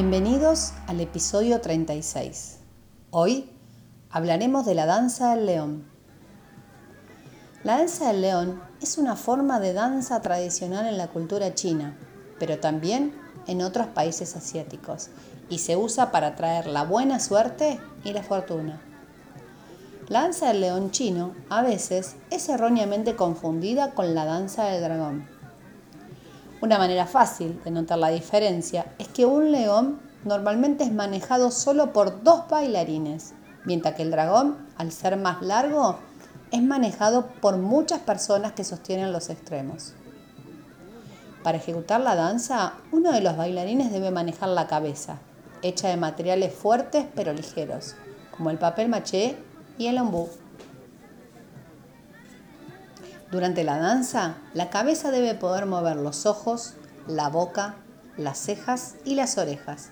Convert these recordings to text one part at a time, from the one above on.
Bienvenidos al episodio 36. Hoy hablaremos de la danza del león. La danza del león es una forma de danza tradicional en la cultura china, pero también en otros países asiáticos, y se usa para traer la buena suerte y la fortuna. La danza del león chino a veces es erróneamente confundida con la danza del dragón. Una manera fácil de notar la diferencia es que un león normalmente es manejado solo por dos bailarines, mientras que el dragón, al ser más largo, es manejado por muchas personas que sostienen los extremos. Para ejecutar la danza, uno de los bailarines debe manejar la cabeza, hecha de materiales fuertes pero ligeros, como el papel maché y el ombú. Durante la danza, la cabeza debe poder mover los ojos, la boca, las cejas y las orejas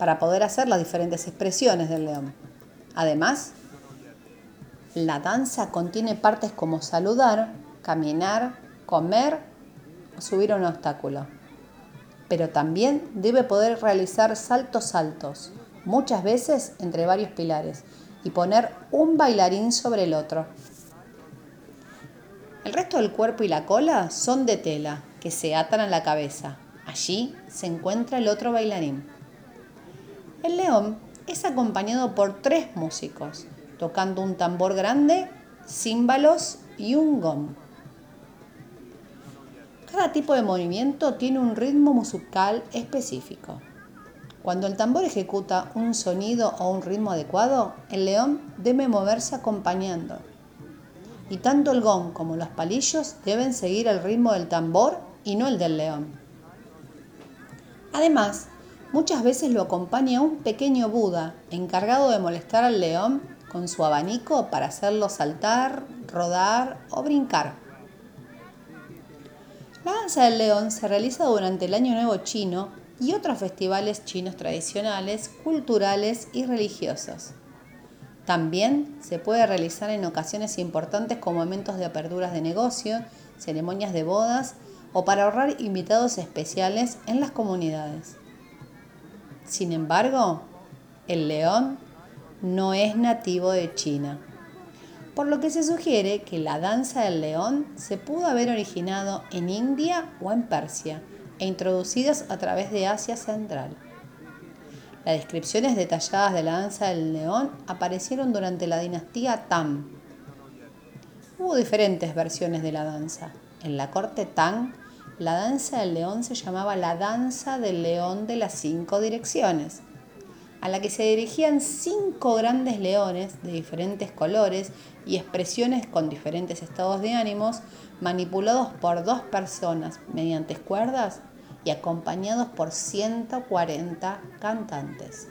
para poder hacer las diferentes expresiones del león. Además, la danza contiene partes como saludar, caminar, comer o subir un obstáculo. Pero también debe poder realizar saltos altos, muchas veces entre varios pilares, y poner un bailarín sobre el otro. El resto del cuerpo y la cola son de tela, que se atan a la cabeza. Allí se encuentra el otro bailarín. El león es acompañado por tres músicos, tocando un tambor grande, címbalos y un gong. Cada tipo de movimiento tiene un ritmo musical específico. Cuando el tambor ejecuta un sonido o un ritmo adecuado, el león debe moverse acompañando. Y tanto el gong como los palillos deben seguir el ritmo del tambor y no el del león. Además, muchas veces lo acompaña un pequeño Buda encargado de molestar al león con su abanico para hacerlo saltar, rodar o brincar. La danza del león se realiza durante el Año Nuevo chino y otros festivales chinos tradicionales, culturales y religiosos. También se puede realizar en ocasiones importantes como momentos de aperturas de negocio, ceremonias de bodas o para ahorrar invitados especiales en las comunidades. Sin embargo, el león no es nativo de China, por lo que se sugiere que la danza del león se pudo haber originado en India o en Persia e introducidas a través de Asia Central. Las descripciones detalladas de la danza del león aparecieron durante la dinastía Tang. Hubo diferentes versiones de la danza. En la corte Tang, la danza del león se llamaba la danza del león de las cinco direcciones, a la que se dirigían cinco grandes leones de diferentes colores y expresiones con diferentes estados de ánimos, manipulados por dos personas mediante cuerdas y acompañados por 140 cantantes.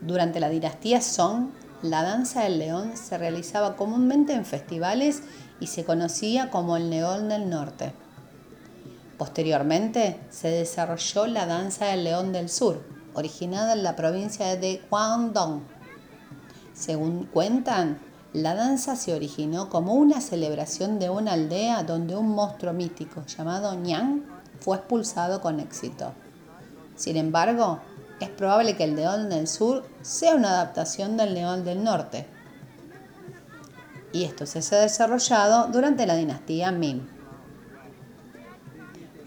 Durante la dinastía Song, la danza del león se realizaba comúnmente en festivales y se conocía como el león del norte. Posteriormente se desarrolló la danza del león del sur, originada en la provincia de Guangdong. Según cuentan, la danza se originó como una celebración de una aldea donde un monstruo mítico llamado Niang fue expulsado con éxito. Sin embargo, es probable que el león del sur sea una adaptación del león del norte. Y esto se ha desarrollado durante la dinastía Ming.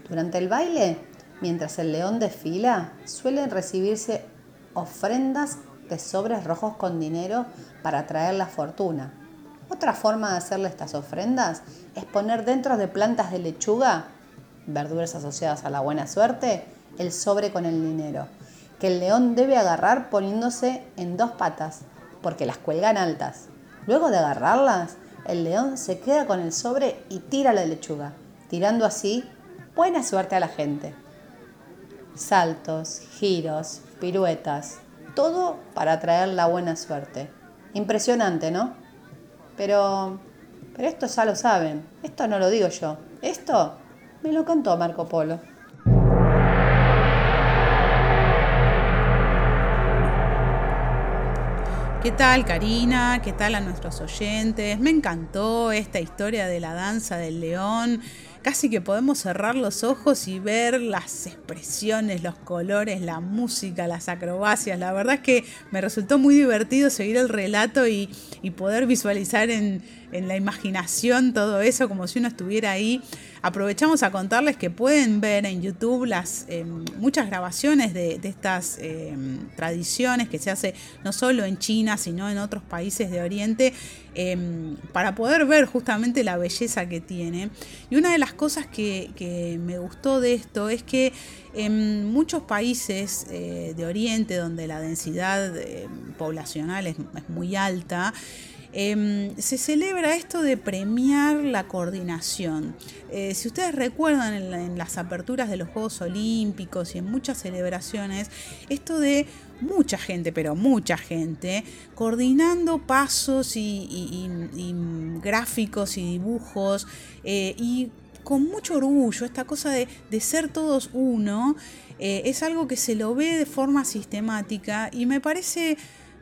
Durante el baile, mientras el león desfila, suelen recibirse ofrendas de sobres rojos con dinero para atraer la fortuna. Otra forma de hacerle estas ofrendas es poner dentro de plantas de lechuga verduras asociadas a la buena suerte, el sobre con el dinero, que el león debe agarrar poniéndose en dos patas, porque las cuelgan altas. Luego de agarrarlas, el león se queda con el sobre y tira la lechuga, tirando así buena suerte a la gente. Saltos, giros, piruetas, todo para traer la buena suerte. Impresionante, ¿no? Pero, pero esto ya lo saben, esto no lo digo yo, esto me lo contó Marco Polo. ¿Qué tal Karina? ¿Qué tal a nuestros oyentes? Me encantó esta historia de la danza del león casi que podemos cerrar los ojos y ver las expresiones, los colores, la música, las acrobacias. La verdad es que me resultó muy divertido seguir el relato y, poder visualizar en, la imaginación todo eso como si uno estuviera ahí. Aprovechamos a contarles que pueden ver en YouTube las em, muchas grabaciones de, estas em, tradiciones que se hace no solo en China, sino en otros países de Oriente, em, para poder ver justamente la belleza que tiene. Y una de las cosas que, me gustó de esto es que en muchos países eh, de Oriente, donde la densidad eh, poblacional es, muy alta, em, se celebra esto de premiar la coordinación. Eh, si ustedes recuerdan en, las aperturas de los Juegos Olímpicos y en muchas celebraciones, esto de mucha gente, pero mucha gente, coordinando pasos y, gráficos y dibujos y con mucho orgullo, esta cosa de, ser todos uno, eh, es algo que se lo ve de forma sistemática y me parece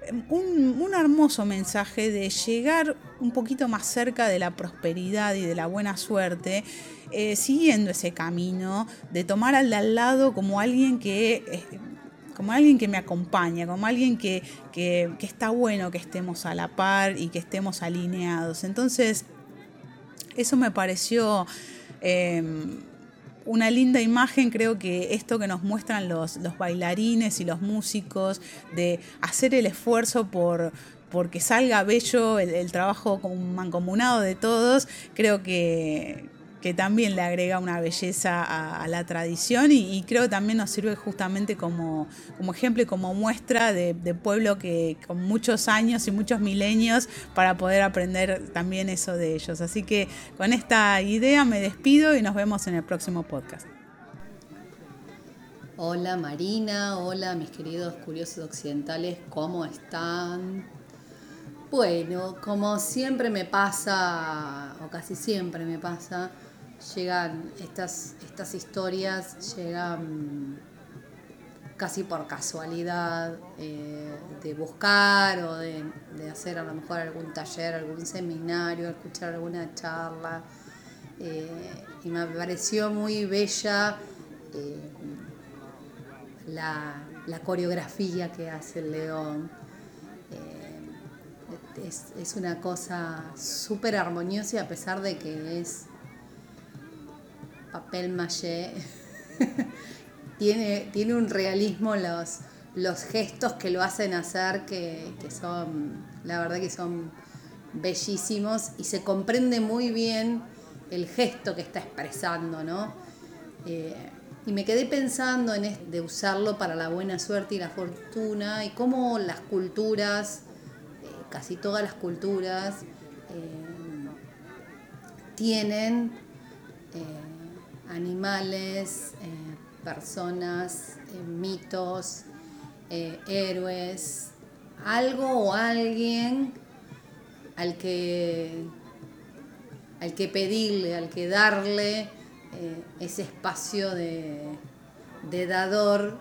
em, un, hermoso mensaje de llegar un poquito más cerca de la prosperidad y de la buena suerte, eh, siguiendo ese camino, de tomar al de al lado como alguien que... Eh, como alguien que me acompaña, como alguien que, que, está bueno que estemos a la par y que estemos alineados. Entonces, eso me pareció Em, una linda imagen, creo que esto que nos muestran los, bailarines y los músicos, de hacer el esfuerzo por, que salga bello el, el trabajo mancomunado de todos, creo que, que también le agrega una belleza a, la tradición y, creo que también nos sirve justamente como, ejemplo y como muestra de, pueblo que con muchos años y muchos milenios para poder aprender también eso de ellos. Así que con esta idea me despido y nos vemos en el próximo podcast. Hola Marina, hola mis queridos curiosos occidentales, ¿cómo están? Bueno, como siempre me pasa, o casi siempre me pasa, llegan estas, estas historias, llegan casi por casualidad eh, de buscar o de, hacer a lo mejor algún taller, algún seminario, escuchar alguna charla. Eh, y me pareció muy bella eh, la, coreografía que hace el león. Es, es, una cosa súper armoniosa y a pesar de que es papel tiene, tiene un realismo los, los gestos que lo hacen hacer que, son, la verdad que son bellísimos y se comprende muy bien el gesto que está expresando, ¿no? Eh, y me quedé pensando en de usarlo para la buena suerte y la fortuna y cómo las culturas, eh, casi todas las culturas, eh, tienen animales, eh, personas, eh, mitos, eh, héroes, algo o alguien al que, al que pedirle, al que darle ese espacio de, de dador,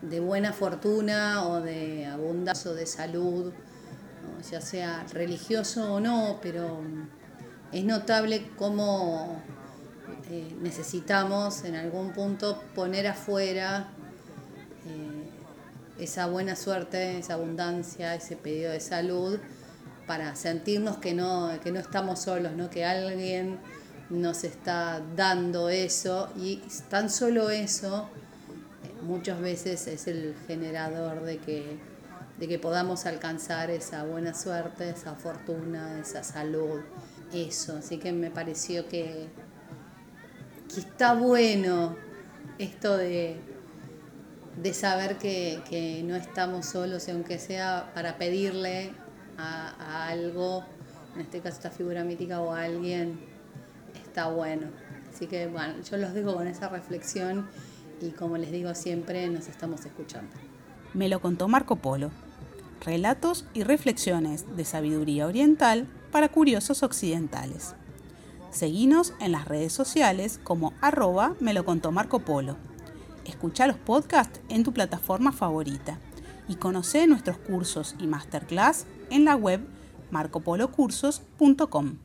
de buena fortuna o de abundancia o de salud, ya sea religioso o no, pero es notable cómo necesitamos en algún punto poner afuera eh, esa buena suerte, esa abundancia, ese pedido de salud, para sentirnos que no, que no estamos solos, ¿no? que alguien nos está dando eso y tan solo eso muchas veces es el generador de que, de que podamos alcanzar esa buena suerte, esa fortuna, esa salud, eso. Así que me pareció que, que está bueno esto de, de saber que, no estamos solos, aunque sea para pedirle a, algo, en este caso esta figura mítica o a alguien, está bueno. Así que bueno, yo los dejo con esa reflexión y como les digo siempre, nos estamos escuchando. Me lo contó Marco Polo. Relatos y reflexiones de sabiduría oriental para curiosos occidentales. Seguinos en las redes sociales como arroba me lo contó Marco Polo. Escucha los podcasts en tu plataforma favorita y conoce nuestros cursos y masterclass en la web marcopolocursos.com.